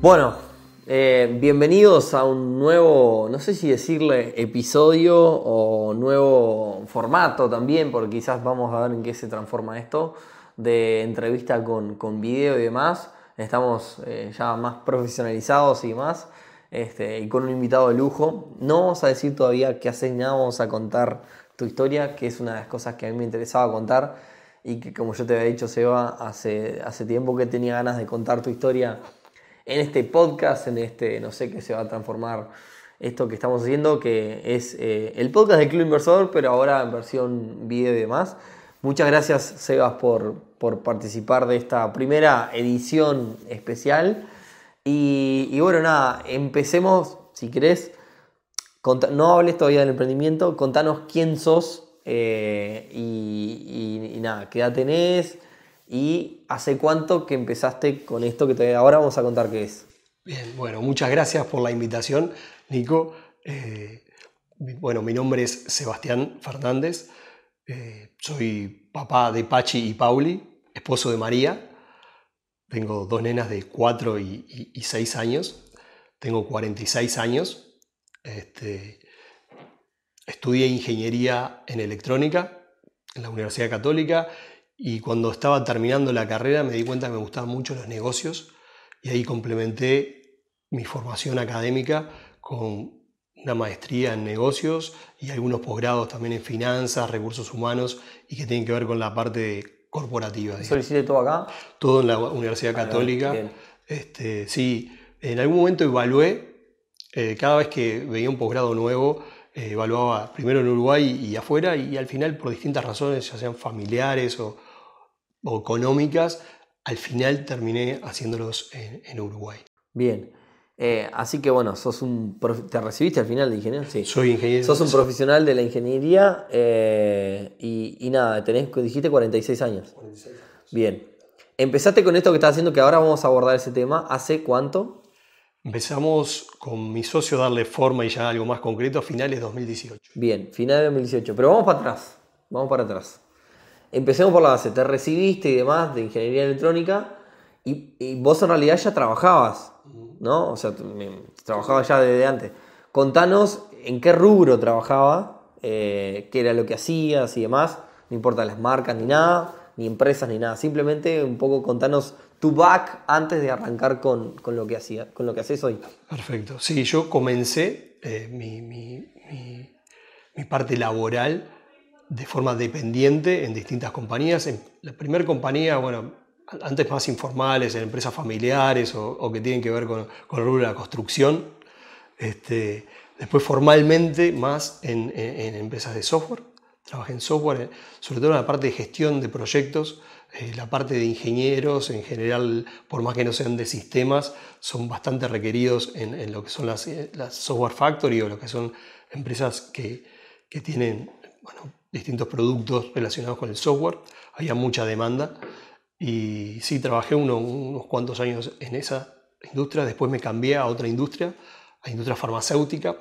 Bueno, eh, bienvenidos a un nuevo, no sé si decirle episodio o nuevo formato también, porque quizás vamos a ver en qué se transforma esto, de entrevista con, con video y demás. Estamos eh, ya más profesionalizados y más, este, y con un invitado de lujo. No vamos a decir todavía qué haces nada, vamos a contar tu historia, que es una de las cosas que a mí me interesaba contar y que como yo te había dicho, Seba, hace, hace tiempo que tenía ganas de contar tu historia en este podcast, en este, no sé qué se va a transformar esto que estamos haciendo, que es eh, el podcast del Club Inversor, pero ahora en versión video y demás. Muchas gracias, Sebas, por, por participar de esta primera edición especial. Y, bueno, nada, empecemos, si querés, no hables todavía del emprendimiento, contanos quién sos eh, y, y, nada, qué edad tenés, ¿Y hace cuánto que empezaste con esto que te, ahora vamos a contar qué es? Bien, bueno, muchas gracias por la invitación, Nico. Eh, bueno, mi nombre es Sebastián Fernández. Eh, soy papá de Pachi y Pauli, esposo de María. Tengo dos nenas de 4 y, 6 años. Tengo 46 años. Este, estudié ingeniería en electrónica en la Universidad Católica y cuando estaba terminando la carrera me di cuenta que me gustaban mucho los negocios y ahí complementé mi formación académica con una maestría en negocios y algunos posgrados también en finanzas, recursos humanos y que tienen que ver con la parte corporativa. ¿Eso hiciste todo acá? Todo en la Universidad Católica. Este, sí, en algún momento evalué, eh, cada vez que veía un posgrado nuevo, eh, evaluaba primero en Uruguay y afuera y al final por distintas razones, ya sean familiares o, o económicas, al final terminé haciéndolos en, Uruguay. Bien. Eh, así que bueno, sos un ¿te recibiste al final de ingeniero? Sí. Soy ingeniero. Sos un profesional de la ingeniería eh, y, nada, tenés, dijiste 46 años. 46 años. Bien. Empezaste con esto que estás haciendo, que ahora vamos a abordar ese tema. ¿Hace cuánto? Empezamos con mi socio a darle forma y ya algo más concreto a finales de 2018. Bien, finales de 2018. Pero vamos para atrás. Vamos para atrás. Empecemos por la base, te recibiste y demás de ingeniería electrónica y, vos en realidad ya trabajabas, ¿no? O sea, trabajabas ya desde antes. Contanos en qué rubro trabajabas, eh, qué era lo que hacías y demás, no importa las marcas ni nada, ni empresas ni nada, simplemente un poco contanos tu back antes de arrancar con, lo que hacías, con lo que haces hoy. Perfecto, sí, yo comencé eh, mi, mi parte laboral de forma dependiente en distintas compañías. En la primera compañía, bueno, antes más informales, en empresas familiares o, que tienen que ver con, con, el rubro de la construcción. Este, después formalmente más en, empresas de software. Trabajé en software, sobre todo en la parte de gestión de proyectos, eh, la parte de ingenieros en general, por más que no sean de sistemas, son bastante requeridos en, lo que son las, eh, las, software factory o lo que son empresas que, que tienen bueno, distintos productos relacionados con el software, había mucha demanda. Y sí, trabajé unos cuantos años en esa industria, después me cambié a otra industria, a industria farmacéutica,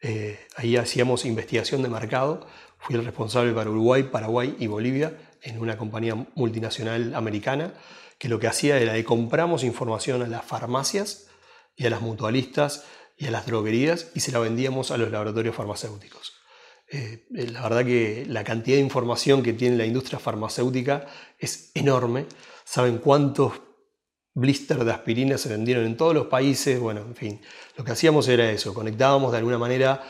eh, ahí hacíamos investigación de mercado, fui el responsable para Uruguay, Paraguay y Bolivia en una compañía multinacional americana que lo que hacía era que compramos información a las farmacias y a las mutualistas y a las droguerías y se la vendíamos a los laboratorios farmacéuticos. Eh, eh, la verdad que la cantidad de información que tiene la industria farmacéutica es enorme. Saben cuántos blisters de aspirina se vendieron en todos los países. Bueno, en fin, lo que hacíamos era eso, conectábamos de alguna manera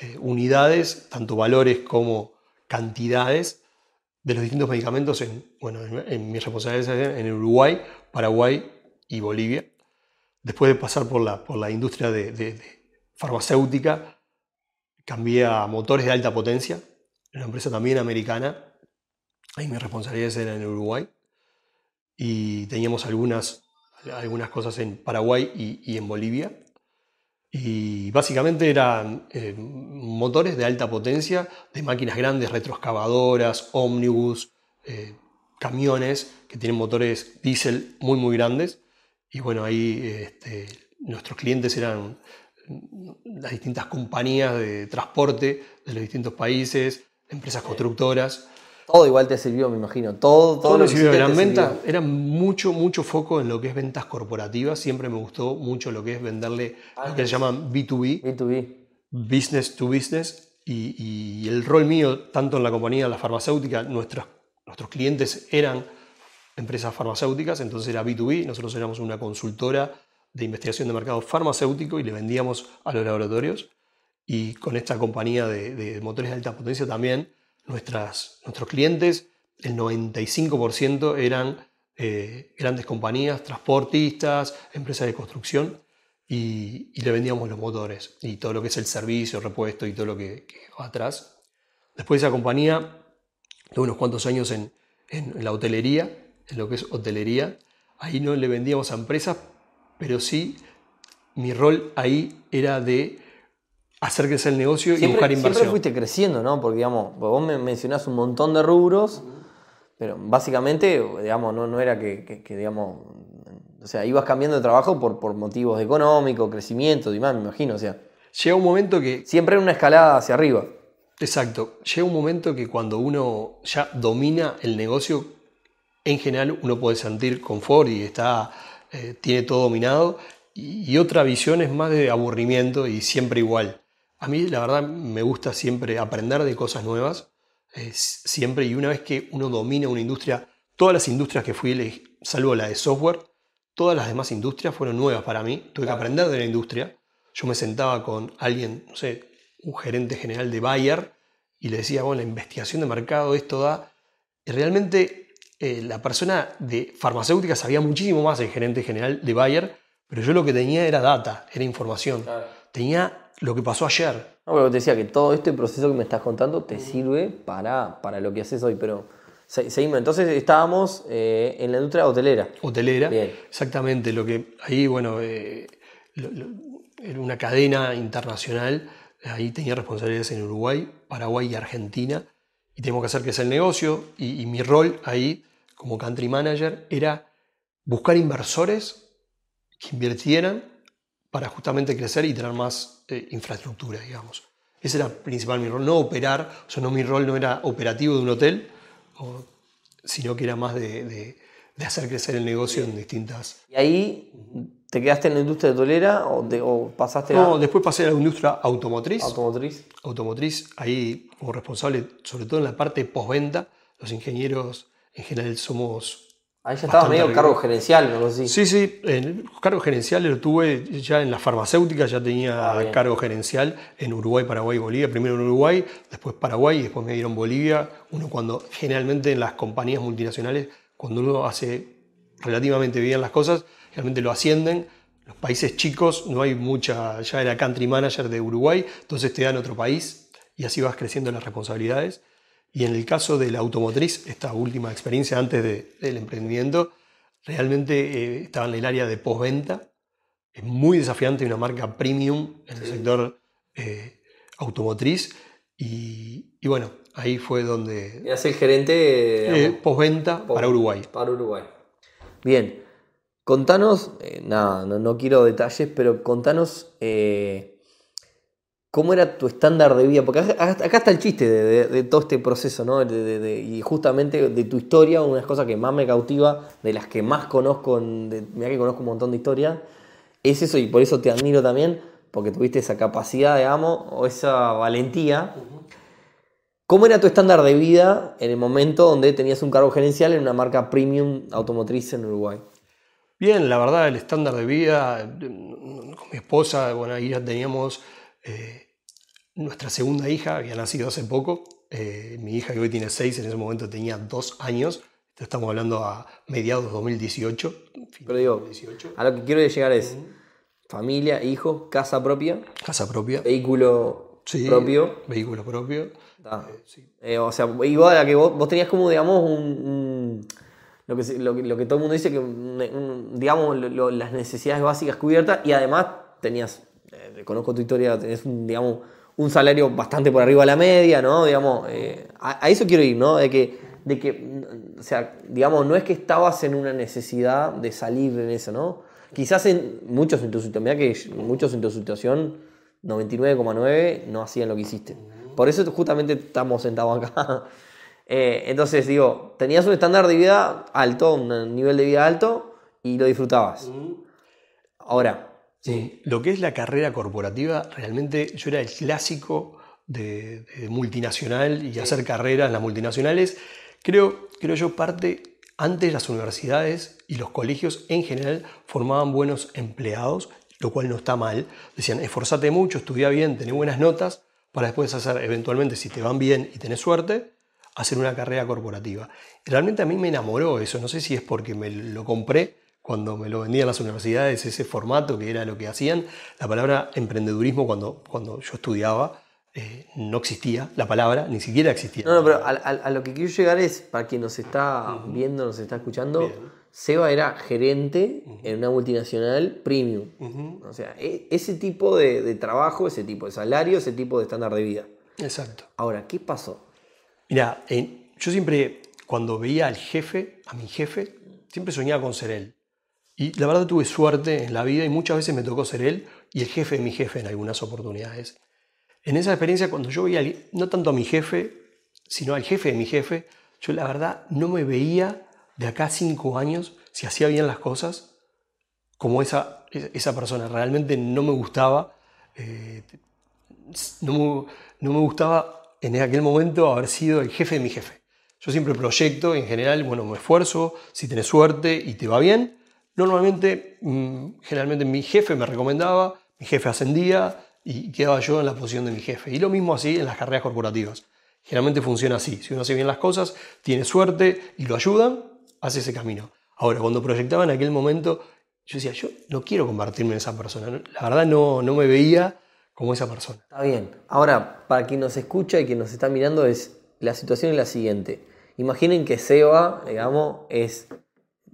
eh, unidades, tanto valores como cantidades de los distintos medicamentos en, bueno, en, mis responsabilidades en Uruguay, Paraguay y Bolivia. Después de pasar por la, por la industria de farmacéutica, cambié a motores de alta potencia, una empresa también americana, ahí mis responsabilidades eran en Uruguay, y teníamos algunas, algunas cosas en Paraguay y, en Bolivia. Y básicamente eran eh, motores de alta potencia, de máquinas grandes, retroexcavadoras, ómnibus, eh, camiones que tienen motores diésel muy muy grandes. Y bueno, ahí este, nuestros clientes eran las distintas compañías de transporte de los distintos países, empresas constructoras. Todo igual te sirvió, me imagino. Todo, todo, lo que sirvió. Eran ventas, era mucho, mucho foco en lo que es ventas corporativas. Siempre me gustó mucho lo que es venderle lo que se llaman B2B. B2B. Business to business. Y, y, el rol mío, tanto en la compañía, la farmacéutica, nuestros, nuestros clientes eran empresas farmacéuticas, entonces era B2B. Nosotros éramos una consultora de investigación de mercado farmacéutico y le vendíamos a los laboratorios. Y con esta compañía de, motores de alta potencia también nuestras, nuestros clientes, el 95% eran eh, grandes compañías, transportistas, empresas de construcción, y, le vendíamos los motores y todo lo que es el servicio, repuesto y todo lo que, va atrás. Después de esa compañía, tuve unos cuantos años en, en, la hotelería, en lo que es hotelería. Ahí no le vendíamos a empresas, pero sí mi rol ahí era de hacer crecer el negocio y buscar inversión. Siempre fuiste creciendo, ¿no? Porque, digamos, vos me mencionás un montón de rubros, pero básicamente, digamos, no, no era que, digamos, o sea, ibas cambiando de trabajo por, por motivos económicos, crecimiento y más, me imagino, o sea. Llega un momento que... Siempre en una escalada hacia arriba. Exacto. Llega un momento que cuando uno ya domina el negocio, en general uno puede sentir confort y está, eh, tiene todo dominado. y otra visión es más de aburrimiento y siempre igual. A mí la verdad me gusta siempre aprender de cosas nuevas, siempre y una vez que uno domina una industria, todas las industrias que fui, salvo la de software, todas las demás industrias fueron nuevas para mí, tuve que aprender de la industria. Yo me sentaba con alguien, no sé, un gerente general de Bayer y le decía, bueno, la investigación de mercado, esto da... Y realmente eh, la persona de farmacéutica sabía muchísimo más el gerente general de Bayer, pero yo lo que tenía era data, era información. Tenía lo que pasó ayer. No, pero te decía que todo este proceso que me estás contando te sirve para, para lo que haces hoy, pero seguimos. Entonces estábamos eh, en la industria hotelera. Hotelera, exactamente. Lo que ahí, bueno, eh, era una cadena internacional. Ahí tenía responsabilidades en Uruguay, Paraguay y Argentina. Y teníamos que hacer que es el negocio. Y, y mi rol ahí, como country manager, era buscar inversores que invirtieran para justamente crecer y tener más eh, infraestructura, digamos. Ese era principal mi rol, no operar, o sea, no mi rol no era operativo de un hotel, sino que era más de, hacer crecer el negocio en distintas... ¿Y ahí te quedaste en la industria hotelera o, o pasaste no, a...? después pasé a la industria automotriz. Automotriz. Automotriz, ahí como responsable, sobre todo en la parte postventa, los ingenieros en general somos Ahí ya estaba medio cargo gerencial, ¿no? Sí, sí, sí el cargo gerencial lo tuve ya en la farmacéutica, ya tenía ah, cargo gerencial en Uruguay, Paraguay y Bolivia. Primero en Uruguay, después Paraguay y después me dieron Bolivia. Uno cuando generalmente en las compañías multinacionales, cuando uno hace relativamente bien las cosas, realmente lo ascienden. Los países chicos no hay mucha, ya era country manager de Uruguay, entonces te dan otro país y así vas creciendo las responsabilidades. Y en el caso de la automotriz, esta última experiencia antes del emprendimiento, realmente eh, estaba en el área de postventa. Es muy desafiante una marca premium en el sector eh, automotriz. Y, bueno, ahí fue donde... Eras el gerente... Eh, postventa para Uruguay. Para Uruguay. Bien, contanos, nada, no, quiero detalles, pero contanos ¿Cómo era tu estándar de vida? Porque acá, está el chiste de, todo este proceso, ¿no? y justamente de tu historia, una de las cosas que más me cautiva, de las que más conozco, mira que conozco un montón de historia, es eso, y por eso te admiro también, porque tuviste esa capacidad, digamos, o esa valentía. ¿Cómo era tu estándar de vida en el momento donde tenías un cargo gerencial en una marca premium automotriz en Uruguay? Bien, la verdad, el estándar de vida, con mi esposa, bueno, ahí ya teníamos eh, nuestra segunda hija había nacido hace poco. Eh, mi hija que hoy tiene seis, en ese momento tenía dos años. Estamos hablando a mediados de 2018. Pero digo, a lo que quiero llegar es familia, hijo, casa propia. Casa propia. Vehículo propio. Vehículo propio. Eh, o sea, igual a que vos, tenías como, digamos, un, lo, que, lo, que, todo el mundo dice, que digamos, las necesidades básicas cubiertas y además tenías eh, conozco tu historia, tenés un, digamos, un salario bastante por arriba de la media, ¿no? Digamos, eh, a, eso quiero ir, ¿no? De que, de que, o sea, digamos, no es que estabas en una necesidad de salir en eso, ¿no? Quizás en muchos en tu situación, mira que muchos en tu situación, 99,9 no hacían lo que hiciste. Por eso justamente estamos sentados acá. Eh, entonces, digo, tenías un estándar de vida alto, un nivel de vida alto y lo disfrutabas. Ahora, Sí. Lo que es la carrera corporativa, realmente yo era el clásico de, multinacional y hacer carreras en las multinacionales. Creo, creo yo parte, antes las universidades y los colegios en general formaban buenos empleados, lo cual no está mal. Decían, esforzate mucho, estudia bien, tené buenas notas, para después hacer, eventualmente, si te van bien y tenés suerte, hacer una carrera corporativa. realmente a mí me enamoró eso, no sé si es porque me lo compré, cuando me lo vendían las universidades, ese formato que era lo que hacían. La palabra emprendedurismo cuando, cuando yo estudiaba eh, no existía, la palabra ni siquiera existía. No, no pero a, lo que quiero llegar es, para quien nos está viendo, nos está escuchando, Seba era gerente en una multinacional premium. O sea, e, ese tipo de, trabajo, ese tipo de salario, ese tipo de estándar de vida. Exacto. Ahora, ¿qué pasó? Mira, yo siempre, cuando veía al jefe, a mi jefe, siempre soñaba con ser él. Y la verdad tuve suerte en la vida y muchas veces me tocó ser él y el jefe de mi jefe en algunas oportunidades. En esa experiencia, cuando yo veía no tanto a mi jefe, sino al jefe de mi jefe, yo la verdad no me veía de acá cinco años si hacía bien las cosas como esa, esa persona. Realmente no me gustaba, eh, no, no me gustaba en aquel momento haber sido el jefe de mi jefe. Yo siempre proyecto, en general, bueno, me esfuerzo, si tenés suerte y te va bien, Normalmente, mm, generalmente mi jefe me recomendaba, mi jefe ascendía y quedaba yo en la posición de mi jefe. Y lo mismo así en las carreras corporativas. Generalmente funciona así. Si uno hace bien las cosas, tiene suerte y lo ayudan, hace ese camino. Ahora, cuando proyectaba en aquel momento, yo decía, yo no quiero convertirme en esa persona. La verdad no, no me veía como esa persona. Está bien. Ahora, para quien nos escucha y quien nos está mirando, es la situación es la siguiente. Imaginen que Seba, digamos, es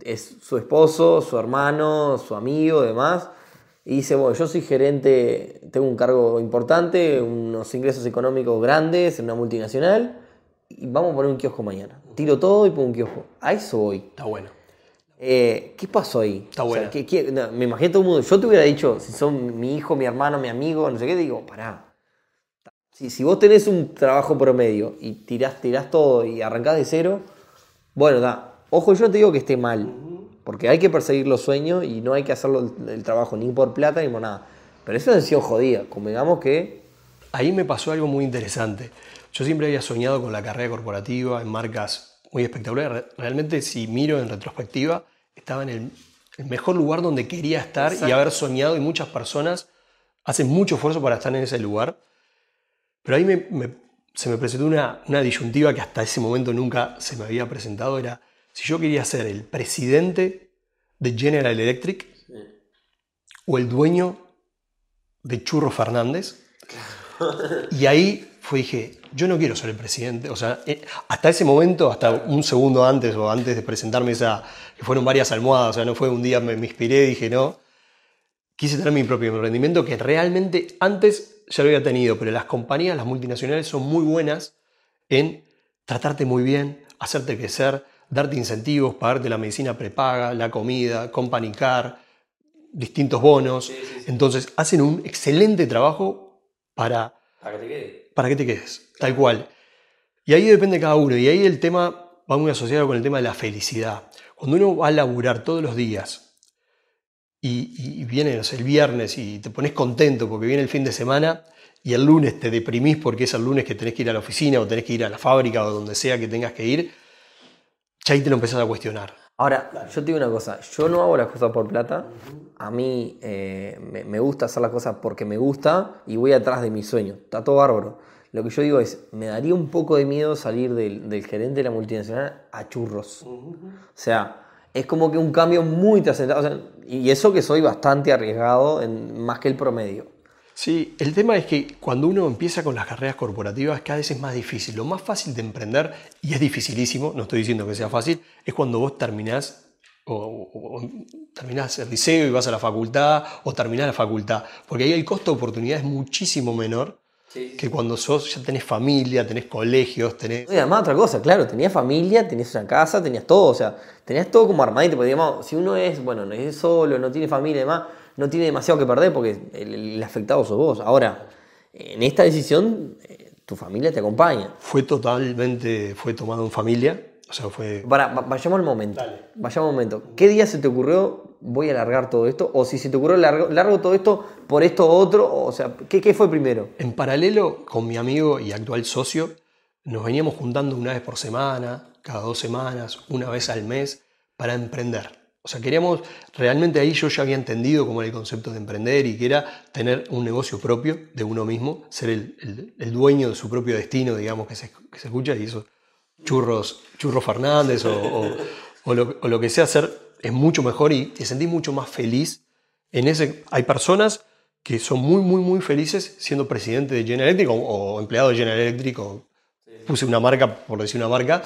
es su esposo, su hermano, su amigo, demás. Y dice, bueno, yo soy gerente, tengo un cargo importante, unos ingresos económicos grandes en una multinacional y vamos a poner un kiosco mañana. Tiro todo y pongo un kiosco. A eso voy. Está bueno. Eh, ¿Qué pasó ahí? Está bueno. me imagino todo el mundo. Yo te hubiera dicho, si son mi hijo, mi hermano, mi amigo, no sé qué, digo, pará. Si, si vos tenés un trabajo promedio y tirás, tirás todo y arrancás de cero, bueno, da, Ojo, yo no te digo que esté mal, porque hay que perseguir los sueños y no hay que hacerlo el trabajo ni por plata ni por nada. Pero es una decisión jodida, convengamos que... Ahí me pasó algo muy interesante. Yo siempre había soñado con la carrera corporativa en marcas muy espectaculares. Realmente, si miro en retrospectiva, estaba en el, mejor lugar donde quería estar y haber soñado y muchas personas hacen mucho esfuerzo para estar en ese lugar. Pero ahí se me presentó una, una disyuntiva que hasta ese momento nunca se me había presentado, era si yo quería ser el presidente de General Electric o el dueño de Churro Fernández. Y ahí fue, dije, yo no quiero ser el presidente. O sea, eh, hasta ese momento, hasta un segundo antes o antes de presentarme esa, que fueron varias almohadas, o sea, no fue un día me, me inspiré, dije, no. Quise tener mi propio emprendimiento que realmente antes ya lo había tenido, pero las compañías, las multinacionales son muy buenas en tratarte muy bien, hacerte crecer, darte incentivos, pagarte la medicina prepaga, la comida, company car, distintos bonos. Entonces hacen un excelente trabajo para, para que te quedes. Para que te quedes, tal cual. Y ahí depende cada uno. Y ahí el tema va muy asociado con el tema de la felicidad. Cuando uno va a laburar todos los días y, y viene el viernes y te pones contento porque viene el fin de semana y el lunes te deprimís porque es el lunes que tenés que ir a la oficina o tenés que ir a la fábrica o donde sea que tengas que ir, ya ahí te lo empezás a cuestionar. Ahora, yo te digo una cosa, yo no hago las cosas por plata, a mí eh, me, gusta hacer las cosas porque me gusta y voy atrás de mi sueño, está todo bárbaro. Lo que yo digo es, me daría un poco de miedo salir del, gerente de la multinacional a churros. O sea, es como que un cambio muy trascendental, y eso que soy bastante arriesgado en, más que el promedio. Sí, el tema es que cuando uno empieza con las carreras corporativas cada vez es más difícil. Lo más fácil de emprender, y es dificilísimo, no estoy diciendo que sea fácil, es cuando vos terminás o, terminás el liceo y vas a la facultad o terminás la facultad. Porque ahí el costo de oportunidad es muchísimo menor que cuando sos, ya tenés familia, tenés colegios, tenés... Y además otra cosa, claro, tenías familia, tenías una casa, tenías todo, o sea, tenías todo como armadito, porque digamos, si uno es, bueno, no es solo, no tiene familia y demás, no tiene demasiado que perder porque el, afectado sos vos. Ahora, en esta decisión, eh, tu familia te acompaña. Fue totalmente, fue tomado en familia. O sea, fue... Para, vayamos al momento. Vayamos al momento. ¿Qué día se te ocurrió voy a alargar todo esto? O si se te ocurrió largo, largo todo esto por esto otro, o sea, ¿qué, ¿qué, fue primero? En paralelo con mi amigo y actual socio, nos veníamos juntando una vez por semana, cada dos semanas, una vez al mes, para emprender. O sea, queríamos, realmente ahí yo ya había entendido cómo era el concepto de emprender y que era tener un negocio propio de uno mismo, ser el, el, dueño de su propio destino, digamos, que se, que se escucha, y eso, churros, churros Fernández o, o, lo, o, lo, que sea, ser es mucho mejor y te sentí mucho más feliz. En ese, hay personas que son muy, muy, muy felices siendo presidente de General Electric o, empleado de General Electric, o puse una marca, por decir una marca,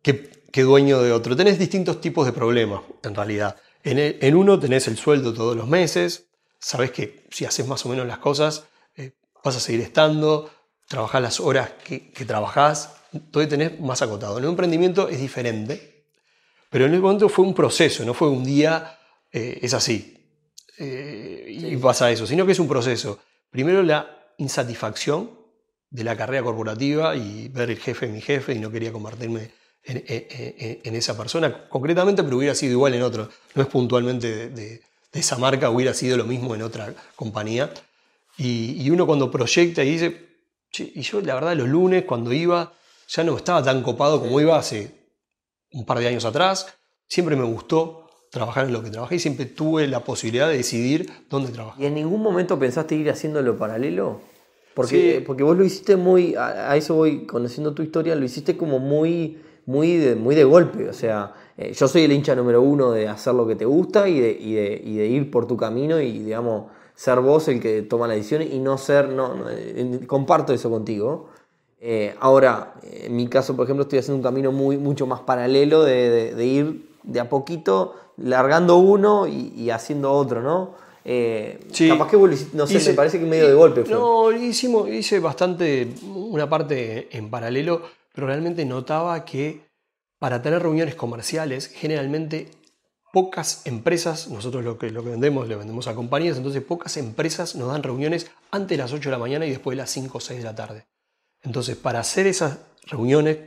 que, que, dueño de otro. Tenés distintos tipos de problemas, en realidad. En, en, uno tenés el sueldo todos los meses, sabes que si haces más o menos las cosas, eh, vas a seguir estando, trabajás las horas que, que trabajás, todo tenés más acotado. En un emprendimiento es diferente, pero en el momento fue un proceso, no fue un día, eh, es así, eh, y pasa eso, sino que es un proceso. Primero la insatisfacción de la carrera corporativa y ver el jefe mi jefe y no quería convertirme en, esa persona, concretamente, pero hubiera sido igual en otro. No es puntualmente de, esa marca, hubiera sido lo mismo en otra compañía. Y, uno cuando proyecta y dice, y yo la verdad los lunes cuando iba ya no estaba tan copado como iba hace un par de años atrás, siempre me gustó trabajar en lo que trabajé y siempre tuve la posibilidad de decidir dónde trabajar. ¿Y en ningún momento pensaste ir haciéndolo paralelo? Porque, porque vos lo hiciste muy, a, eso voy conociendo tu historia, lo hiciste como muy, muy, de, muy de golpe. O sea, eh, yo soy el hincha número uno de hacer lo que te gusta y de, y de, y de ir por tu camino y, digamos, ser vos el que toma la decisión y no ser, no, comparto eso contigo. Eh, ahora, en mi caso, por ejemplo, estoy haciendo un camino muy, mucho más paralelo de, de ir de a poquito largando uno y, haciendo otro, ¿no? Eh, Capaz que no sé, me parece que medio de golpe fue. No, hicimos, hice bastante, una parte en paralelo, pero realmente notaba que para tener reuniones comerciales, generalmente pocas empresas, nosotros lo que, lo que vendemos, le vendemos a compañías, entonces pocas empresas nos dan reuniones antes de las 8 de la mañana y después de las 5 o 6 de la tarde. Entonces, para hacer esas reuniones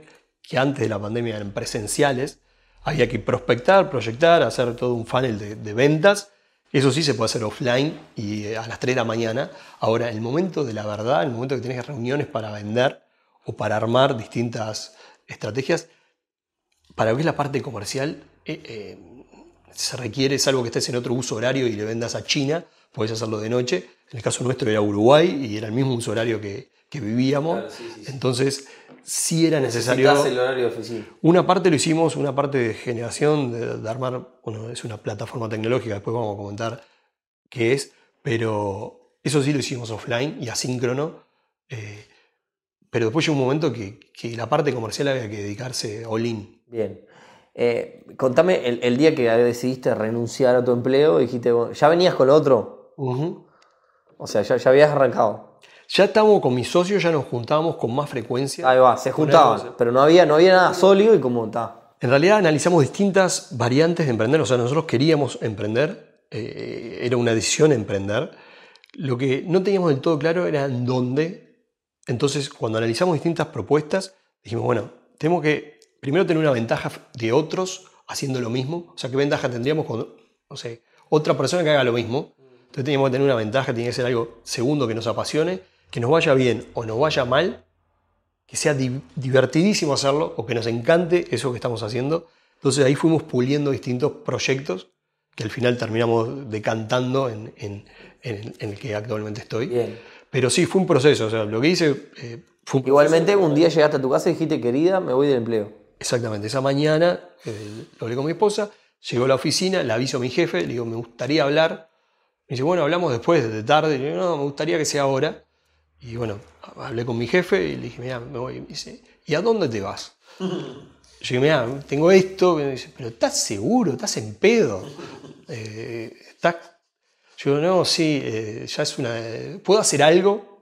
que antes de la pandemia eran presenciales, había que prospectar, proyectar, hacer todo un funnel de, ventas. Eso sí se puede hacer offline y eh, a las 3 de la mañana. Ahora, el momento de la verdad, el momento que tienes reuniones para vender o para armar distintas estrategias, para lo que es la parte comercial, eh, eh, se requiere, salvo que estés en otro uso horario y le vendas a China, puedes hacerlo de noche. En el caso nuestro era Uruguay y era el mismo uso horario que, que vivíamos. Entonces, sí era necesario. el horario oficina. Una parte lo hicimos, una parte de generación, de, armar, bueno, es una plataforma tecnológica, después vamos a comentar qué es, pero eso sí lo hicimos offline y asíncrono. Eh, pero después llegó un momento que, que, la parte comercial había que dedicarse all in. Bien. Eh, contame, el, día que decidiste renunciar a tu empleo, dijiste, ¿ya venías con lo otro? O sea, ya, ya habías arrancado. Ya estábamos con mis socios, ya nos juntábamos con más frecuencia. Ahí va, se juntaban, pero no había, no había nada sólido y como está. En realidad analizamos distintas variantes de emprender, o sea, nosotros queríamos emprender, eh, era una decisión emprender. Lo que no teníamos del todo claro era en dónde. Entonces, cuando analizamos distintas propuestas, dijimos, bueno, tenemos que primero tener una ventaja de otros haciendo lo mismo. O sea, ¿qué ventaja tendríamos con, no sé, otra persona que haga lo mismo? Entonces teníamos que tener una ventaja, tiene que ser algo segundo que nos apasione que nos vaya bien o nos vaya mal, que sea divertidísimo hacerlo o que nos encante eso que estamos haciendo. Entonces ahí fuimos puliendo distintos proyectos que al final terminamos decantando en, en, el que actualmente estoy. Pero sí, fue un proceso. O sea, lo que hice eh, fue Igualmente, un día llegaste a tu casa y dijiste, querida, me voy del empleo. Exactamente. Esa mañana eh, lo hablé con mi esposa, llegó a la oficina, le aviso a mi jefe, le digo, me gustaría hablar. Me dice, bueno, hablamos después, de tarde. Le digo, no, me gustaría que sea ahora. Y bueno, hablé con mi jefe y le dije, mira, me voy. Y me dice, ¿y a dónde te vas? Yo dije, mira, tengo esto. me dice, pero ¿estás seguro? ¿Estás en pedo? Eh, ¿estás? Yo digo, no, sí, eh, ya es una. ¿Puedo hacer algo?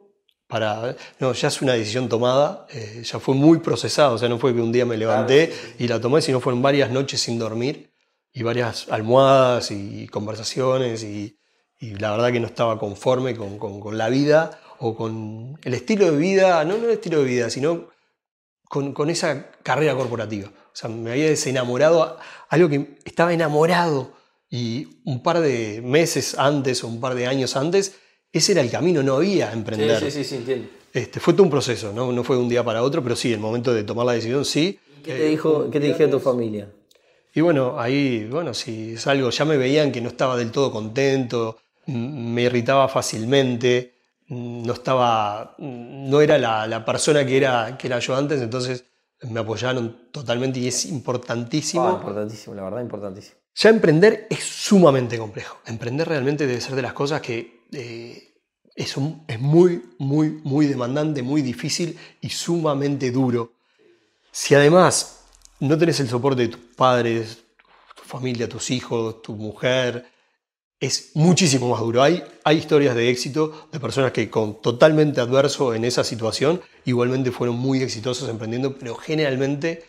Para, no, ya es una decisión tomada, eh, ya fue muy procesado, o sea, no fue que un día me levanté y la tomé, sino fueron varias noches sin dormir y varias almohadas y conversaciones y, y la verdad que no estaba conforme con, con, con la vida o con el estilo de vida, no, no el estilo de vida, sino con, con esa carrera corporativa. O sea, me había desenamorado, algo que estaba enamorado y un par de meses antes o un par de años antes, ese era el camino, no había emprender. Sí, sí, sí, entiendo. Este, fue todo un proceso, ¿no? no fue de un día para otro, pero sí, el momento de tomar la decisión, sí. ¿Qué te, dijo, ¿qué te dijo tu familia? Y bueno, ahí, bueno, si es algo, ya me veían que no estaba del todo contento, me irritaba fácilmente, no estaba, no era la, persona que era, que era yo antes, entonces me apoyaron totalmente y es importantísimo. Ah, importantísimo, la verdad, importantísimo. Ya emprender es sumamente complejo. Emprender realmente debe ser de las cosas que eh, es, muy, muy, muy demandante, muy difícil y sumamente duro. Si además no tenés el soporte de tus padres, tu familia, tus hijos, tu mujer, es muchísimo más duro. Hay, hay historias de éxito de personas que con totalmente adverso en esa situación igualmente fueron muy exitosos emprendiendo, pero generalmente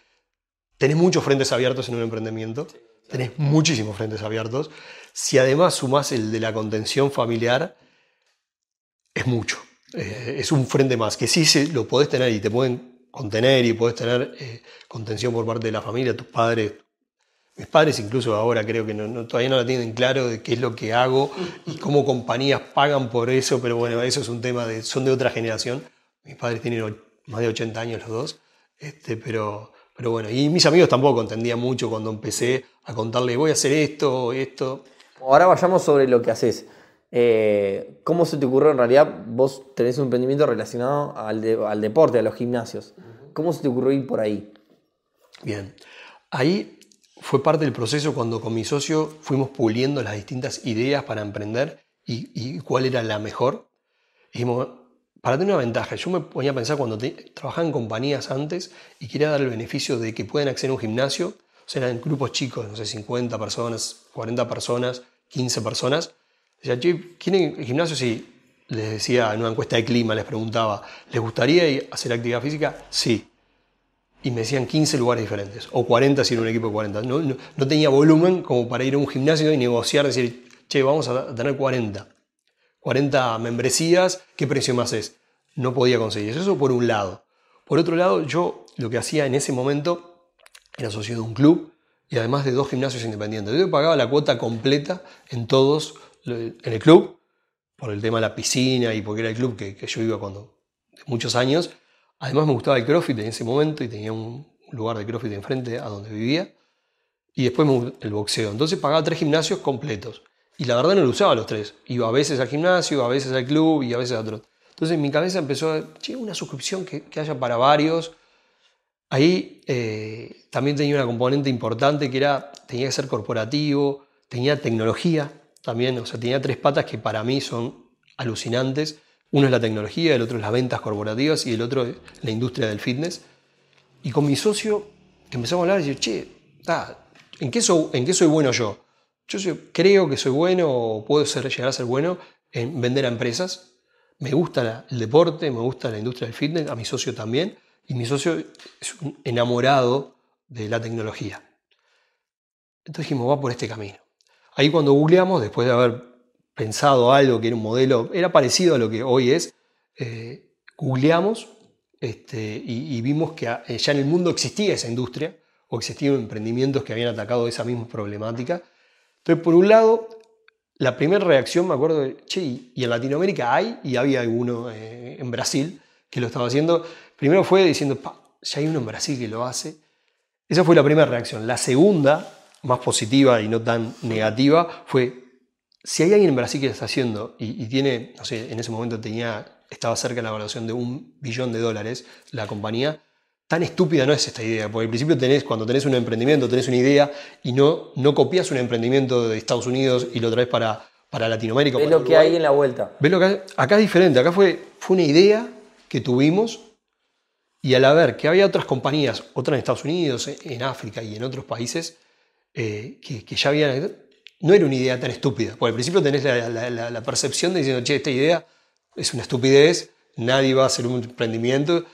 tenés muchos frentes abiertos en un emprendimiento, tenés muchísimos frentes abiertos. Si además sumás el de la contención familiar, es mucho. Eh, es un frente más, que sí se, lo podés tener y te pueden contener y podés tener eh, contención por parte de la familia, tus padres. Mis padres incluso ahora creo que todavía no la tienen claro de qué es lo que hago y cómo compañías pagan por eso, pero bueno, eso es un tema de, son de otra generación. Mis padres tienen más de 80 años los dos, este, pero, pero bueno, y mis amigos tampoco entendían mucho cuando empecé a contarle voy a hacer esto, esto. Ahora vayamos sobre lo que haces. Eh, ¿Cómo se te ocurrió en realidad? Vos tenés un emprendimiento relacionado al, deporte, a los gimnasios. ¿Cómo se te ocurrió ir por ahí? Bien, ahí fue parte del proceso cuando con mi socio fuimos puliendo las distintas ideas para emprender y, cuál era la mejor. dijimos, para tener una ventaja, yo me ponía a pensar cuando trabajaba en compañías antes y quería dar el beneficio de que pueden acceder a un gimnasio, o sea, eran grupos chicos, no sé, 50 personas, 40 personas, 15 personas, Decía, ¿quieren gimnasio? Sí. Les decía en una encuesta de clima, les preguntaba, ¿les gustaría hacer actividad física? Sí. Y me decían 15 lugares diferentes, o 40 si era un equipo de 40. No, no, tenía volumen como para ir a un gimnasio y negociar, decir, che, vamos a tener 40. 40 membresías, ¿qué precio más es? No podía conseguir eso por un lado. Por otro lado, yo lo que hacía en ese momento era socio de un club y además de dos gimnasios independientes. Yo pagaba la cuota completa en todos en el club, por el tema de la piscina y porque era el club que, yo iba cuando, de muchos años. Además me gustaba el CrossFit en ese momento y tenía un lugar de CrossFit enfrente a donde vivía. Y después el boxeo. Entonces pagaba tres gimnasios completos. Y la verdad no lo usaba los tres. Iba a veces al gimnasio, a veces al club y a veces a otro. Entonces en mi cabeza empezó a decir, una suscripción que, haya para varios. Ahí eh, también tenía una componente importante que era, tenía que ser corporativo, tenía tecnología, también, o sea, tenía tres patas que para mí son alucinantes. Uno es la tecnología, el otro es las ventas corporativas y el otro es la industria del fitness. Y con mi socio, que empezamos a hablar, y decir, che, ¿en, qué ¿en qué soy bueno yo? Yo creo que soy bueno o puedo ser, llegar a ser bueno en vender a empresas. Me gusta el deporte, me gusta la industria del fitness, a mi socio también. Y mi socio es un enamorado de la tecnología. Entonces dijimos, va por este camino. Ahí cuando googleamos, después de haber pensado algo que era un modelo, era parecido a lo que hoy es, eh, googleamos este, y, vimos que eh, ya en el mundo existía esa industria o existían emprendimientos que habían atacado esa misma problemática. Entonces, por un lado, la primera reacción, me acuerdo, de, che, y en Latinoamérica hay, y había alguno eh, en Brasil que lo estaba haciendo. Primero fue diciendo, ya hay uno en Brasil que lo hace. Esa fue la primera reacción. La segunda más positiva y no tan negativa fue, si hay alguien en Brasil que lo está haciendo y, tiene, no sé, en ese momento tenía, estaba cerca de la evaluación de un billón de dólares la compañía, tan estúpida no es esta idea, porque al principio tenés, cuando tenés un emprendimiento, tenés una idea y no, no copias un emprendimiento de Estados Unidos y lo traes para, para Latinoamérica. Ves lo que hay en la vuelta. Ves lo que acá es diferente, acá fue, fue una idea que tuvimos y al ver que había otras compañías, otras en Estados Unidos, en África y en otros países, eh, que, ya había... No era una idea tan estúpida, porque al principio tenés la, percepción de diciendo, che, esta idea es una estupidez, nadie va a hacer un emprendimiento,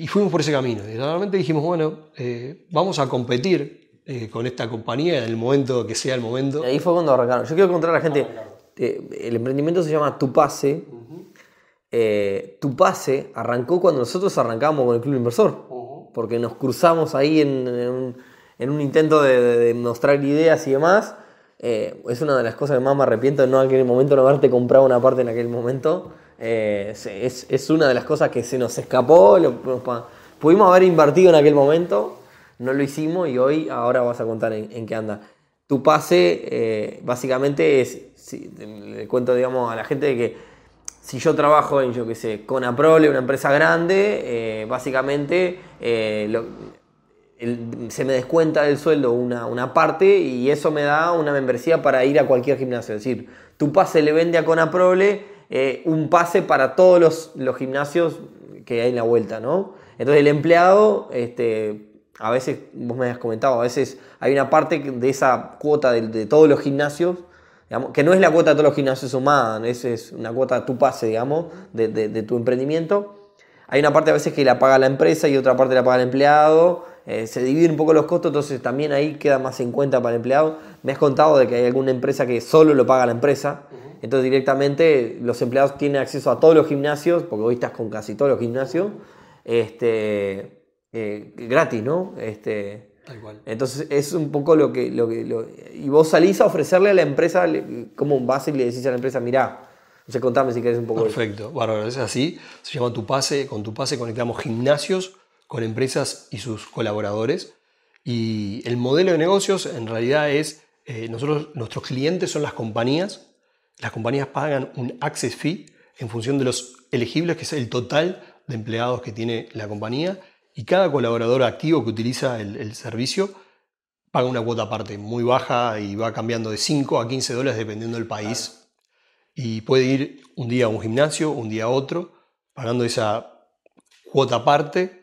y fuimos por ese camino. Y realmente dijimos, bueno, eh, vamos a competir eh, con esta compañía en el momento que sea el momento. Ahí fue cuando arrancaron. Yo quiero contar a la gente, el emprendimiento se llama Tu Pase, eh, tu pase arrancó cuando nosotros arrancábamos con el Club Inversor, porque nos cruzamos ahí en, un, intento de, mostrar ideas y demás. Eh, es una de las cosas que más me arrepiento de no en aquel momento no haberte comprado una parte en aquel momento. Eh, es, una de las cosas que se nos escapó. pudimos haber invertido en aquel momento, no lo hicimos y hoy, ahora vas a contar en, qué anda. Tu pase básicamente es, le cuento digamos a la gente que si yo trabajo en, yo qué sé, Conaprole, una empresa grande, eh, básicamente eh, se me descuenta del sueldo una, parte y eso me da una membresía para ir a cualquier gimnasio. Es decir, tu pase le vende a Conaprole eh, un pase para todos los, gimnasios que hay en la vuelta, ¿no? Entonces el empleado, este, a veces, vos me has comentado, a veces hay una parte de esa cuota de todos los gimnasios que no es la cuota de todos los gimnasios humanos, es, es una cuota tu pase, digamos, de, tu emprendimiento. Hay una parte a veces que la paga la empresa y otra parte la paga el empleado. Eh, se dividen un poco los costos, entonces también ahí queda más en cuenta para el empleado. Me has contado de que hay alguna empresa que solo lo paga la empresa. Entonces directamente los empleados tienen acceso a todos los gimnasios, porque hoy estás con casi todos los gimnasios, este, eh, gratis, ¿no? Este, entonces es un poco lo que... Lo que y vos salís a ofrecerle a la empresa, como base y le decís a la empresa, mirá, o sea, contame si querés un poco. Perfecto, bárbaro, es así. Se llama Tu Pase, con Tu Pase conectamos gimnasios con empresas y sus colaboradores. Y el modelo de negocios en realidad es, eh, nosotros, nuestros clientes son las compañías, las compañías pagan un access fee en función de los elegibles, que es el total de empleados que tiene la compañía, y cada colaborador activo que utiliza el, servicio paga una cuota aparte muy baja y va cambiando de 5 a 15 dólares dependiendo del país. Y puede ir un día a un gimnasio, un día a otro, pagando esa cuota aparte,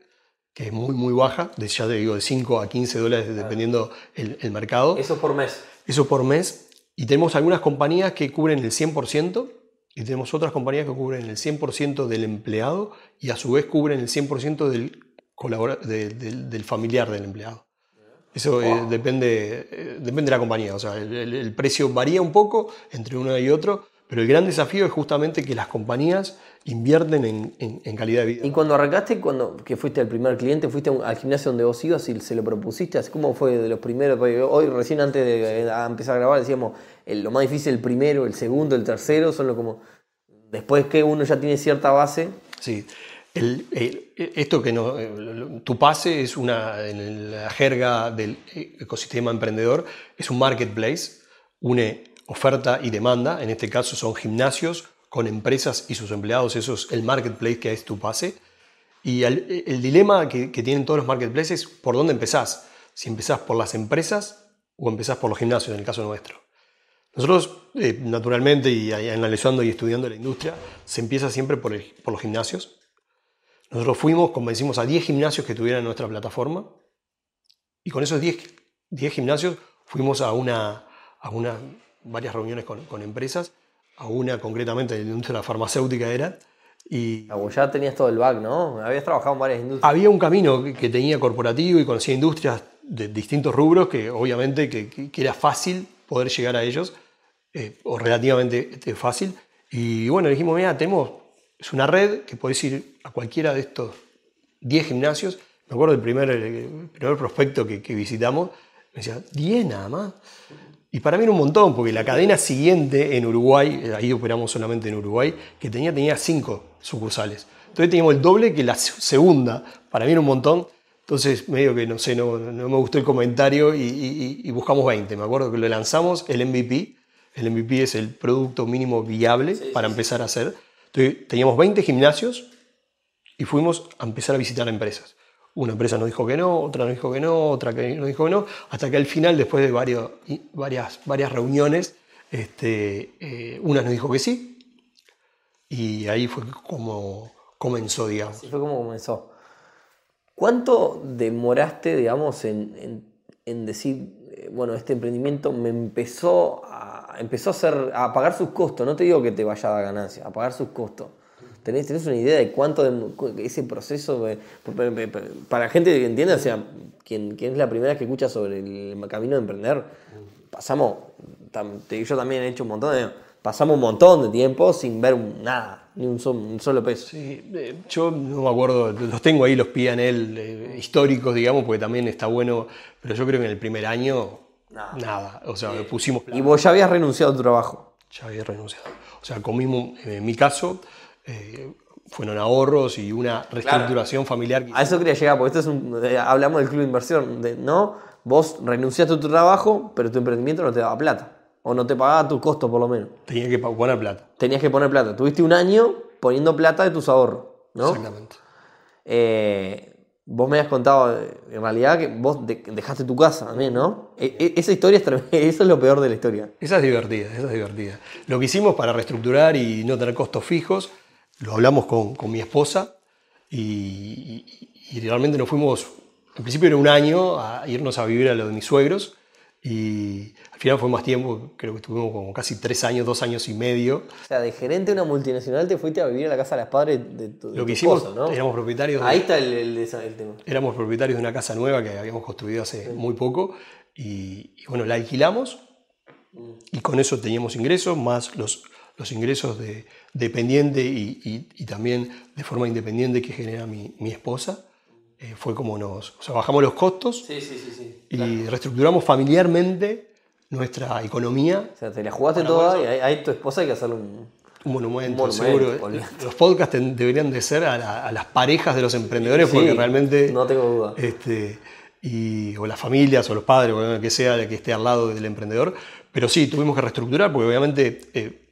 que es muy, muy baja, de, ya te digo, de 5 a 15 dólares dependiendo el, el mercado. Eso por mes. Eso por mes. Y tenemos algunas compañías que cubren el 100% y tenemos otras compañías que cubren el 100% del empleado y a su vez cubren el 100% del del familiar del empleado. Eso eh, depende, eh, depende de la compañía, o sea, el, precio varía un poco entre uno y otro, pero el gran desafío es justamente que las compañías invierten en, calidad de vida. Y cuando arrancaste, cuando que fuiste el primer cliente, fuiste al gimnasio donde vos ibas y se lo propusiste, ¿cómo fue de los primeros? hoy recién antes de empezar a grabar decíamos, lo más difícil el primero, el segundo, el tercero, son lo como, después que uno ya tiene cierta base. Sí, esto que no, tu pase es una, en la jerga del ecosistema emprendedor, es un marketplace, une oferta y demanda, en este caso son gimnasios con empresas y sus empleados, eso es el marketplace que es tu pase. Y el, dilema que, tienen todos los marketplaces es por dónde empezás, si empezás por las empresas o empezás por los gimnasios, en el caso nuestro. Nosotros, eh, naturalmente, y analizando y estudiando la industria, se empieza siempre por, por los gimnasios, nosotros fuimos, convencimos a 10 gimnasios que tuvieran nuestra plataforma y con esos 10, 10 gimnasios fuimos a, una, a una, varias reuniones con, con empresas, a una concretamente de la industria farmacéutica era. Y ah, ya tenías todo el back, ¿no? Habías trabajado en varias industrias. Había un camino que tenía corporativo y conocía industrias de distintos rubros que obviamente que, que era fácil poder llegar a ellos, eh, o relativamente este, fácil. Y bueno, dijimos, mira, tenemos es una red que podés ir a cualquiera de estos 10 gimnasios. Me acuerdo del primer, primer prospecto que, visitamos, me decía, 10 nada más. Y para mí era un montón, porque la cadena siguiente en Uruguay, ahí operamos solamente en Uruguay, que tenía, tenía 5 sucursales. Entonces teníamos el doble que la segunda. Para mí era un montón. Entonces, medio que no sé, no, no me gustó el comentario y, buscamos 20. Me acuerdo que lo lanzamos, el MVP. El MVP es el producto mínimo viable para empezar a hacer teníamos 20 gimnasios y fuimos a empezar a visitar empresas. Una empresa nos dijo que no, otra nos dijo que no, otra que nos dijo que no, hasta que al final, después de varios, varias, varias reuniones, este, eh, una nos dijo que sí. Y ahí fue como comenzó, digamos. fue como comenzó. ¿Cuánto demoraste, digamos, en, en decir, eh, bueno, este emprendimiento me empezó a, empezó a, hacer, a pagar sus costos. No te digo que te vaya a dar ganancia, a pagar sus costos. ¿Tenés, ¿Tenés, una idea de cuánto de, ese proceso, para la gente que entienda, o sea, quien, quien, es la primera vez que escucha sobre el camino de emprender, pasamos, yo también he hecho un montón de, pasamos un montón de tiempo sin ver nada, ni un, solo peso. Sí, eh, yo no me acuerdo, los tengo ahí los PNL eh, históricos, digamos, porque también está bueno, pero yo creo que en el primer año nada, o sea, pusimos... ¿Y vos ya habías renunciado a tu trabajo? Ya había renunciado. O sea, con mismo, en mi caso, eh, fueron ahorros y una reestructuración familiar. A eso quería llegar, porque esto es un, hablamos del club de inversión, ¿no? Vos renunciaste a tu trabajo, pero tu emprendimiento no te daba plata. O no te pagaba tu costo, por lo menos. Tenías que poner plata. Tenías que poner plata. Tuviste un año poniendo plata de tus ahorros, ¿no? Exactamente. Eh, vos me has contado, en realidad, que vos dejaste tu casa también, ¿no? E, e, esa historia, es eso es lo peor de la historia. Esa es divertida, esa es divertida. Lo que hicimos para reestructurar y no tener costos fijos, lo hablamos con, mi esposa y, y, realmente nos fuimos, en principio era un año, a irnos a vivir a lo de mis suegros y al final fue más tiempo, creo que estuvimos como casi tres años, dos años y medio. O sea, de gerente de una multinacional te fuiste a vivir a la casa de las padres de tu Lo que hicimos, ¿no? éramos propietarios. Ahí está el, tema. Éramos propietarios de una casa nueva que habíamos construido hace muy poco y, bueno, la alquilamos y con eso teníamos ingresos, más los, los ingresos de dependiente y, y, también de forma independiente que genera mi, mi esposa. Eh, fue como nos. O sea, bajamos los costos sí, sí, sí, y reestructuramos familiarmente nuestra economía. O sea, te la jugaste toda y a, tu esposa hay que hacerle un, un monumento, seguro. Los podcasts deberían de ser a, las parejas de los emprendedores porque realmente... No tengo duda. Este, y, o las familias o los padres, o que sea que esté al lado del emprendedor. Pero sí, tuvimos que reestructurar porque obviamente eh,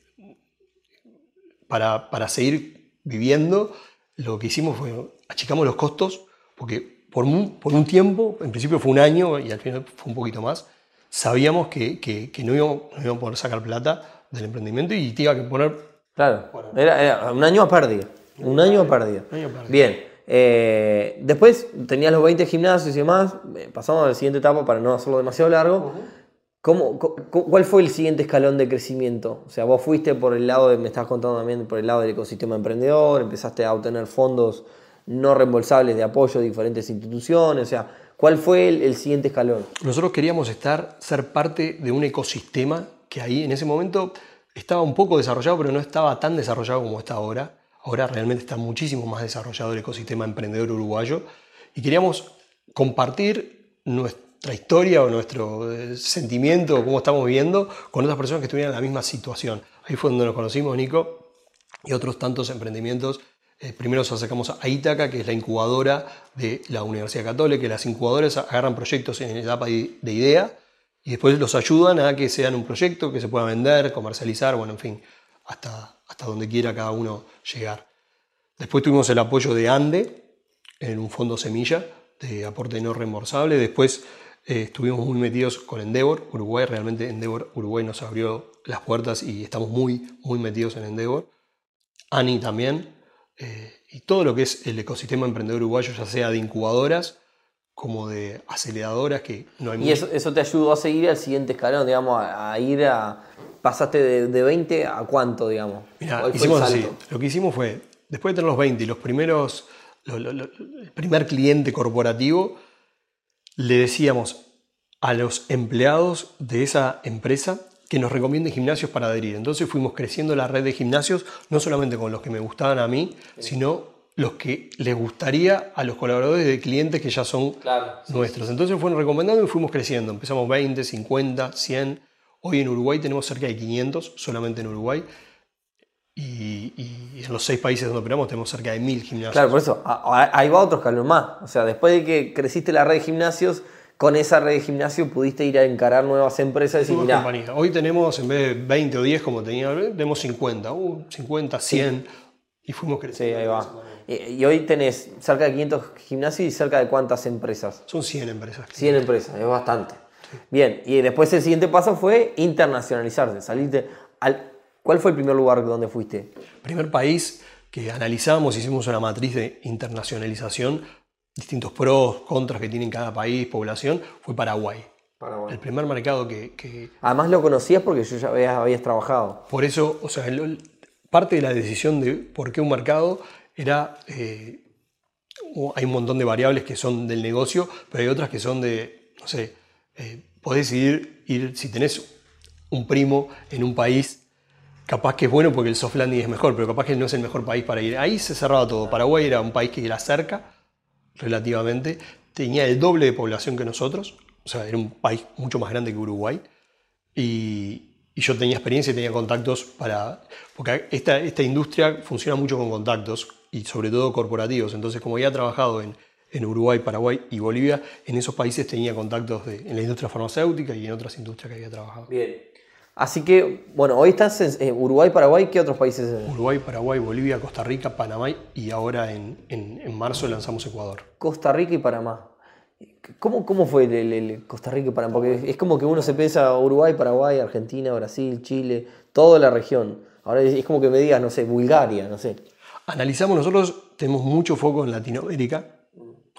para, para seguir viviendo lo que hicimos fue achicamos los costos porque por un, por un tiempo, en principio fue un año y al final fue un poquito más, sabíamos que, que, no, íbamos, a poder sacar plata del emprendimiento y te iba que poner... Claro, era, un año a pérdida. Un año a pérdida. Bien, eh, después tenías los 20 gimnasios y demás, eh, pasamos a la siguiente etapa para no hacerlo demasiado largo. ¿Cómo, ¿Cuál fue el siguiente escalón de crecimiento? O sea, vos fuiste por el lado, de, me estás contando también, por el lado del ecosistema emprendedor, empezaste a obtener fondos no reembolsables de apoyo de diferentes instituciones, o sea, ¿cuál fue el, siguiente escalón? Nosotros queríamos estar, ser parte de un ecosistema que ahí en ese momento estaba un poco desarrollado, pero no estaba tan desarrollado como está ahora. Ahora realmente está muchísimo más desarrollado el ecosistema emprendedor uruguayo y queríamos compartir nuestra historia o nuestro eh, sentimiento cómo estamos viviendo con otras personas que estuvieran en la misma situación. Ahí fue donde nos conocimos, Nico, y otros tantos emprendimientos eh, primero nos acercamos a Ítaca, que es la incubadora de la Universidad Católica, que las incubadoras agarran proyectos en etapa de idea y después los ayudan a que sean un proyecto que se pueda vender, comercializar, bueno, en fin, hasta, hasta donde quiera cada uno llegar. Después tuvimos el apoyo de ANDE en un fondo semilla de aporte no reembolsable. Después eh, estuvimos muy metidos con Endeavor, Uruguay. Realmente Endeavor Uruguay nos abrió las puertas y estamos muy, muy metidos en Endeavor. ANI también, eh, y todo lo que es el ecosistema emprendedor uruguayo, ya sea de incubadoras como de aceleradoras, que no hay Y eso, eso, te ayudó a seguir al siguiente escalón, digamos, a, ir a... Pasaste de, 20 a cuánto, digamos. Mira, hicimos así. Lo que hicimos fue, después de tener los 20 y los primeros, el primer cliente corporativo, le decíamos a los empleados de esa empresa que nos recomienden gimnasios para adherir. Entonces fuimos creciendo la red de gimnasios, no solamente con los que me gustaban a mí, sino los que les gustaría a los colaboradores de clientes que ya son nuestros. Entonces fueron recomendando y fuimos creciendo. Empezamos 20, 50, 100. Hoy en Uruguay tenemos cerca de 500, solamente en Uruguay. Y, en los seis países donde operamos tenemos cerca de 1000 gimnasios. Claro, por eso, ahí va otro escalón más. O sea, después de que creciste la red de gimnasios, con esa red de gimnasio pudiste ir a encarar nuevas empresas y decir, Hoy tenemos, en vez de 20 o 10 como tenía, tenemos 50, 50, 100 y fuimos creciendo. Sí, ahí va. Y, hoy tenés cerca de 500 gimnasios y cerca de cuántas empresas? Son 100 empresas. 100 empresas, es bastante. Bien, y después el siguiente paso fue internacionalizarse, salirte al... ¿Cuál fue el primer lugar donde fuiste? Primer país que analizamos, hicimos una matriz de internacionalización distintos pros, contras que tiene cada país, población, fue Paraguay. El primer mercado que, Además lo conocías porque yo ya habías, trabajado. Por eso, o sea, parte de la decisión de por qué un mercado era... Eh, hay un montón de variables que son del negocio, pero hay otras que son de, no sé, eh, podés ir, ir, si tenés un primo en un país capaz que es bueno porque el soft landing es mejor, pero capaz que no es el mejor país para ir. Ahí se cerraba todo. Paraguay era un país que era cerca, relativamente, tenía el doble de población que nosotros, o sea, era un país mucho más grande que Uruguay, y, yo tenía experiencia y tenía contactos para... Porque esta, esta industria funciona mucho con contactos, y sobre todo corporativos, entonces como ya he trabajado en, en Uruguay, Paraguay y Bolivia, en esos países tenía contactos en la industria farmacéutica y en otras industrias que había trabajado. Bien. Así que, bueno, hoy estás en Uruguay, Paraguay, ¿qué otros países? Uruguay, Paraguay, Bolivia, Costa Rica, Panamá y ahora en, en, marzo lanzamos Ecuador. Costa Rica y Panamá. ¿Cómo, cómo fue el, Costa Rica y Panamá? Porque es como que uno se piensa Uruguay, Paraguay, Argentina, Brasil, Chile, toda la región. Ahora es, como que me digas, no sé, Bulgaria, no sé. Analizamos, nosotros tenemos mucho foco en Latinoamérica.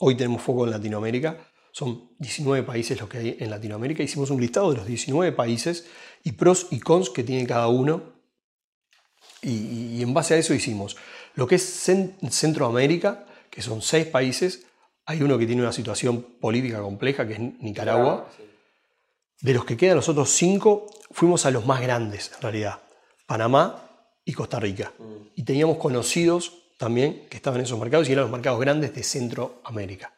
Hoy tenemos foco en Latinoamérica. Son 19 países los que hay en Latinoamérica. Hicimos un listado de los 19 países y pros y cons que tiene cada uno. Y, en base a eso hicimos lo que es Centroamérica, que son seis países. Hay uno que tiene una situación política compleja, que es Nicaragua. De los que quedan los otros cinco, fuimos a los más grandes, en realidad. Panamá y Costa Rica. Mm. Y teníamos conocidos también que estaban en esos mercados y eran los mercados grandes de Centroamérica.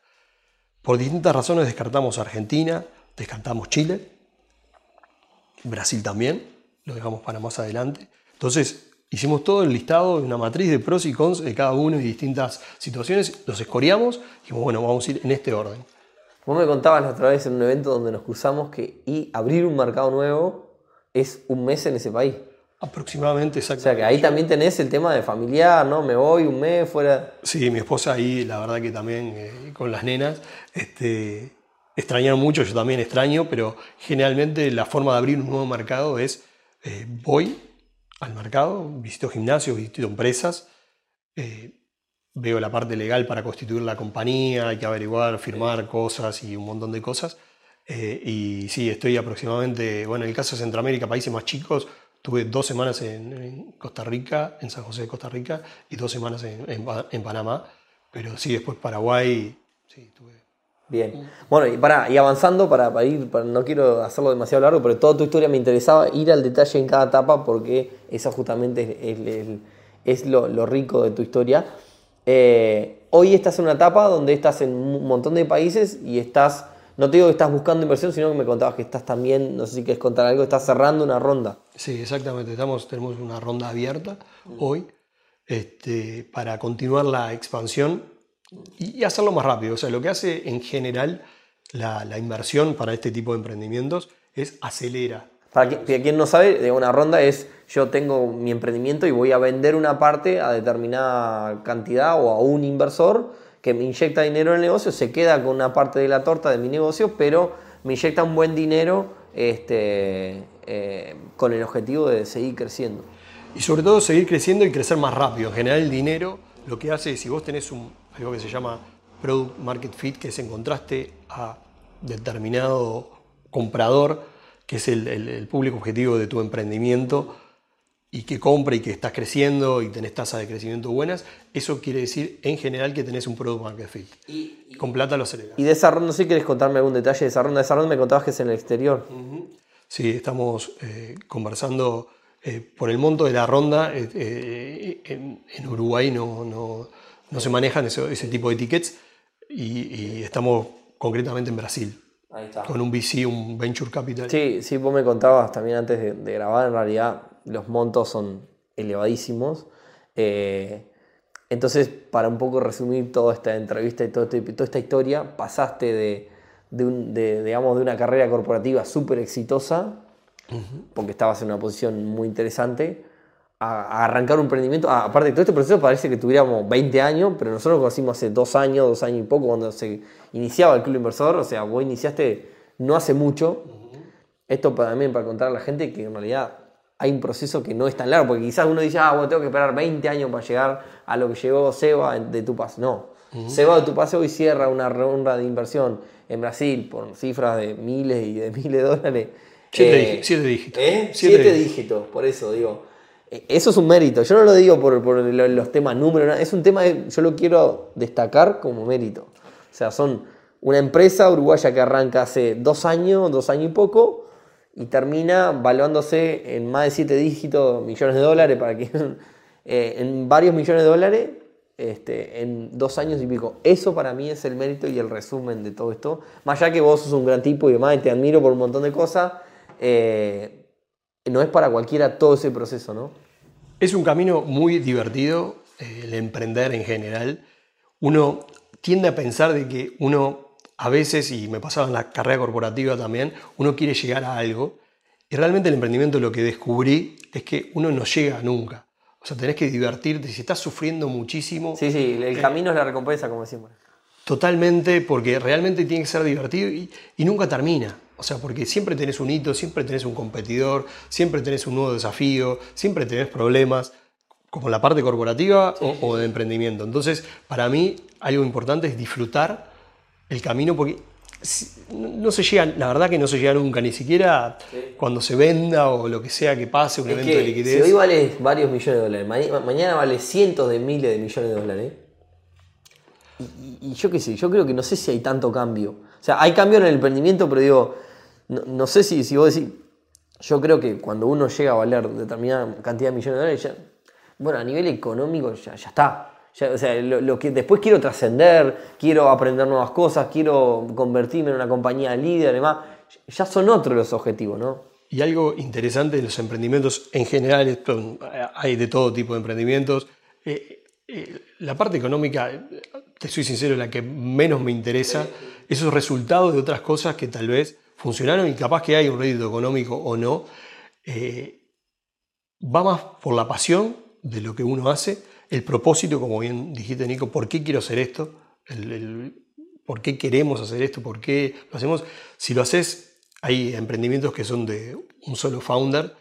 Por distintas razones descartamos Argentina, descartamos Chile Brasil también, lo dejamos para más adelante. Entonces, hicimos todo el listado, una matriz de pros y cons de cada uno y distintas situaciones, los escoreamos y dijimos, bueno, vamos a ir en este orden. Vos me contabas la otra vez en un evento donde nos cruzamos que y abrir un mercado nuevo es un mes en ese país. Aproximadamente, exactamente. O sea que ahí también tenés el tema de familiar, ¿no? Me voy un mes fuera. Sí, mi esposa ahí, la verdad que también eh, con las nenas, este, extrañaron mucho, yo también extraño, pero generalmente la forma de abrir un nuevo mercado es eh, voy al mercado, visito gimnasios, visito empresas, eh, veo la parte legal para constituir la compañía, hay que averiguar, firmar cosas y un montón de cosas. Eh, y sí, estoy aproximadamente, bueno, en el caso de Centroamérica, países más chicos, tuve dos semanas en, Costa Rica, en San José de Costa Rica, y dos semanas en, en Panamá, pero sí, después Paraguay, sí, tuve Bien. Bueno, y, para, y avanzando, para, ir, no quiero hacerlo demasiado largo, pero toda tu historia me interesaba ir al detalle en cada etapa porque eso justamente es, lo, rico de tu historia. Eh, hoy estás en una etapa donde estás en un montón de países y estás, no te digo que estás buscando inversión, sino que me contabas que estás también, no sé si quieres contar algo, estás cerrando una ronda. Sí, exactamente, estamos, tenemos una ronda abierta hoy este, para continuar la expansión y hacerlo más rápido. O sea, lo que hace en general la, inversión para este tipo de emprendimientos es acelera. Para, quien no sabe, una ronda es yo tengo mi emprendimiento y voy a vender una parte a determinada cantidad o a un inversor que me inyecta dinero en el negocio, se queda con una parte de la torta de mi negocio, pero me inyecta un buen dinero este, eh, con el objetivo de seguir creciendo. Y sobre todo seguir creciendo y crecer más rápido. En general el dinero lo que hace es, si vos tenés un, algo que se llama Product Market Fit, que es encontraste a determinado comprador, que es el, público objetivo de tu emprendimiento, y que compra y que estás creciendo y tenés tasas de crecimiento buenas, eso quiere decir en general que tenés un Product Market Fit. Y, Con plata lo aceleras. Y de esa ronda, no sé si quieres contarme algún detalle de esa ronda. De esa ronda me contabas que es en el exterior. Sí, estamos eh, conversando eh, por el monto de la ronda. Eh, en, Uruguay no, no no se manejan ese, tipo de tickets y, estamos concretamente en Brasil. Ahí está. Con un VC, un Venture Capital. Sí, sí, vos me contabas también antes de, grabar, en realidad los montos son elevadísimos. Eh, entonces, para un poco resumir toda esta entrevista y este, toda esta historia, pasaste de, digamos, de una carrera corporativa súper exitosa, porque estabas en una posición muy interesante, a, arrancar un emprendimiento. Ah, aparte de todo este proceso parece que tuviéramos 20 años, pero nosotros lo conocimos hace dos años, dos años y poco, cuando se iniciaba el Club Inversor. O sea, vos iniciaste no hace mucho. Esto también para contar a la gente que en realidad hay un proceso que no es tan largo, porque quizás uno dice, ah, bueno, tengo que esperar 20 años para llegar a lo que llegó Seba de tu paso. No. Seba de tu paso hoy cierra una ronda de inversión en Brasil por cifras de miles y de miles de dólares. Siete, eh, dígitos. ¿Eh? Siete, dígitos, por eso digo. Eso es un mérito. Yo no lo digo por, los temas números, es un tema que yo lo quiero destacar como mérito. O sea, son una empresa uruguaya que arranca hace dos años, dos años y poco, y termina valuándose en más de 7 dígitos millones de dólares, para que, eh, en varios millones de dólares este, en dos años y pico. Eso para mí es el mérito y el resumen de todo esto. Más allá que vos sos un gran tipo y demás, y te admiro por un montón de cosas, eh, no es para cualquiera todo ese proceso, ¿no? Es un camino muy divertido, eh, el emprender en general. Uno tiende a pensar de que uno a veces, y me pasaba en la carrera corporativa también, uno quiere llegar a algo. Y realmente el emprendimiento lo que descubrí es que uno no llega nunca. O sea, tenés que divertirte. Si estás sufriendo muchísimo. Sí, sí, el eh, camino es la recompensa, como decimos. Totalmente, porque realmente tiene que ser divertido y, y, nunca termina. O sea, porque siempre tenés un hito, siempre tenés un competidor, siempre tenés un nuevo desafío, siempre tenés problemas, como la parte corporativa o, o de emprendimiento. Entonces, para mí, algo importante es disfrutar el camino, porque no se llega, la verdad que no se llega nunca, ni siquiera cuando se venda o lo que sea que pase, un evento de liquidez. Si hoy vale varios millones de dólares, mañana vale cientos de miles de millones de dólares. Y, yo qué sé, yo creo que no sé si hay tanto cambio. O sea, hay cambio en el emprendimiento, pero digo, no, sé si, si vos decís, yo creo que cuando uno llega a valer determinada cantidad de millones de dólares, ya, bueno, a nivel económico ya, ya está o sea, lo, que después quiero trascender, quiero aprender nuevas cosas, quiero convertirme en una compañía líder, además, ya son otros los objetivos, ¿no? Y algo interesante en los emprendimientos en general, hay de todo tipo de emprendimientos. Eh, eh, la parte económica, te soy sincero, es la que menos me interesa. Esos resultados de otras cosas que tal vez funcionaron y capaz que hay un rédito económico o no, eh, va más por la pasión de lo que uno hace el propósito, como bien dijiste Nico, ¿por qué quiero hacer esto? ¿Por qué queremos hacer esto? ¿Por qué lo hacemos? Si lo haces, hay emprendimientos que son de un solo founder,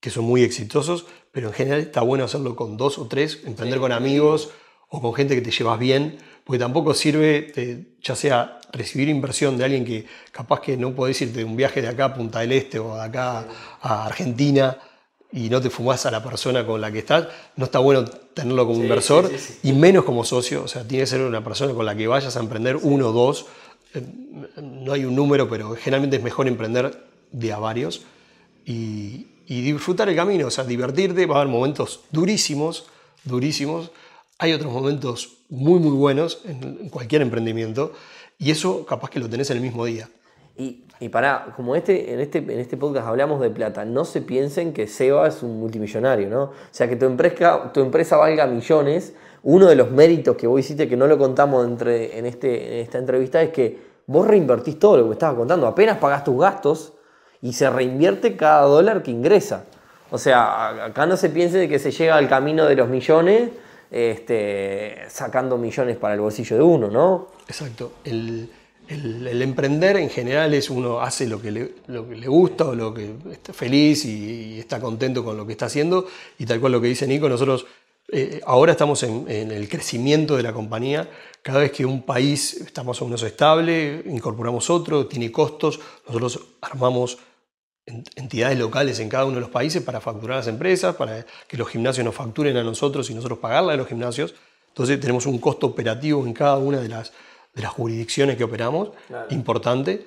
que son muy exitosos, pero en general está bueno hacerlo con dos o tres, emprender con amigos o con gente que te llevas bien, porque tampoco sirve, ya sea recibir inversión de alguien que capaz que no podés irte de un viaje de acá a Punta del Este o de acá a Argentina y no te fumás a la persona con la que estás, no está bueno tenerlo como inversor y menos como socio. O sea, tiene que ser una persona con la que vayas a emprender uno o dos. Eh, no hay un número, pero generalmente es mejor emprender de a varios y, disfrutar el camino, o sea, divertirte. Va a haber momentos durísimos, durísimos. Hay otros momentos muy, muy buenos en cualquier emprendimiento y eso capaz que lo tenés en el mismo día. Y, y para, como este, en, este, en este podcast hablamos de plata, no se piensen que Seba es un multimillonario, ¿no? O sea, que tu empresa, tu empresa valga millones. Uno de los méritos que vos hiciste, que no lo contamos entre, en, este, esta entrevista, es que vos reinvertís todo lo que estabas contando. Apenas pagás tus gastos y se reinvierte cada dólar que ingresa. O sea, acá no se piense de que se llega al camino de los millones este, sacando millones para el bolsillo de uno, ¿no? Exacto. El, el, emprender en general es uno hace lo que le, lo que le gusta o lo que está feliz y, está contento con lo que está haciendo y tal cual lo que dice Nico, nosotros eh, ahora estamos en, el crecimiento de la compañía, cada vez que un país está más o menos estable, incorporamos otro, tiene costos, nosotros armamos entidades locales en cada uno de los países para facturar a las empresas, para que los gimnasios nos facturen a nosotros y nosotros pagarle a los gimnasios. Entonces tenemos un costo operativo en cada una de las, de las jurisdicciones que operamos, importante.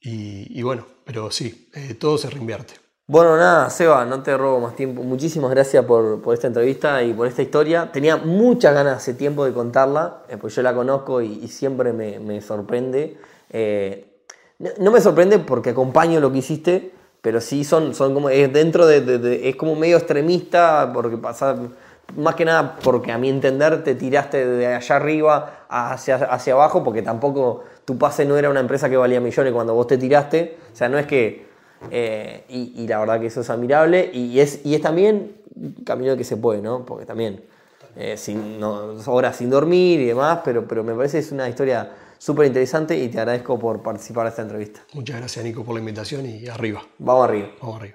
Y, bueno, pero sí, eh, todo se reinvierte. Bueno, nada, Seba, no te robo más tiempo. Muchísimas gracias por, esta entrevista y por esta historia. Tenía muchas ganas hace tiempo de contarla, eh, pues yo la conozco y, siempre me, sorprende. Eh, no, me sorprende porque acompaño lo que hiciste, pero sí son, son como, es dentro de, es como medio extremista, porque pasa más que nada porque a mi entender te tiraste de allá arriba hacia, hacia abajo, porque tampoco tu pase no era una empresa que valía millones cuando vos te tiraste. O sea, no es que... Eh, y, la verdad que eso es admirable y es, y es también un camino que se puede, ¿no? Porque también eh, sin, horas sin dormir y demás, pero, pero me parece que es una historia súper interesante y te agradezco por participar de esta entrevista. Muchas gracias Nico por la invitación y arriba. Vamos arriba. Vamos arriba.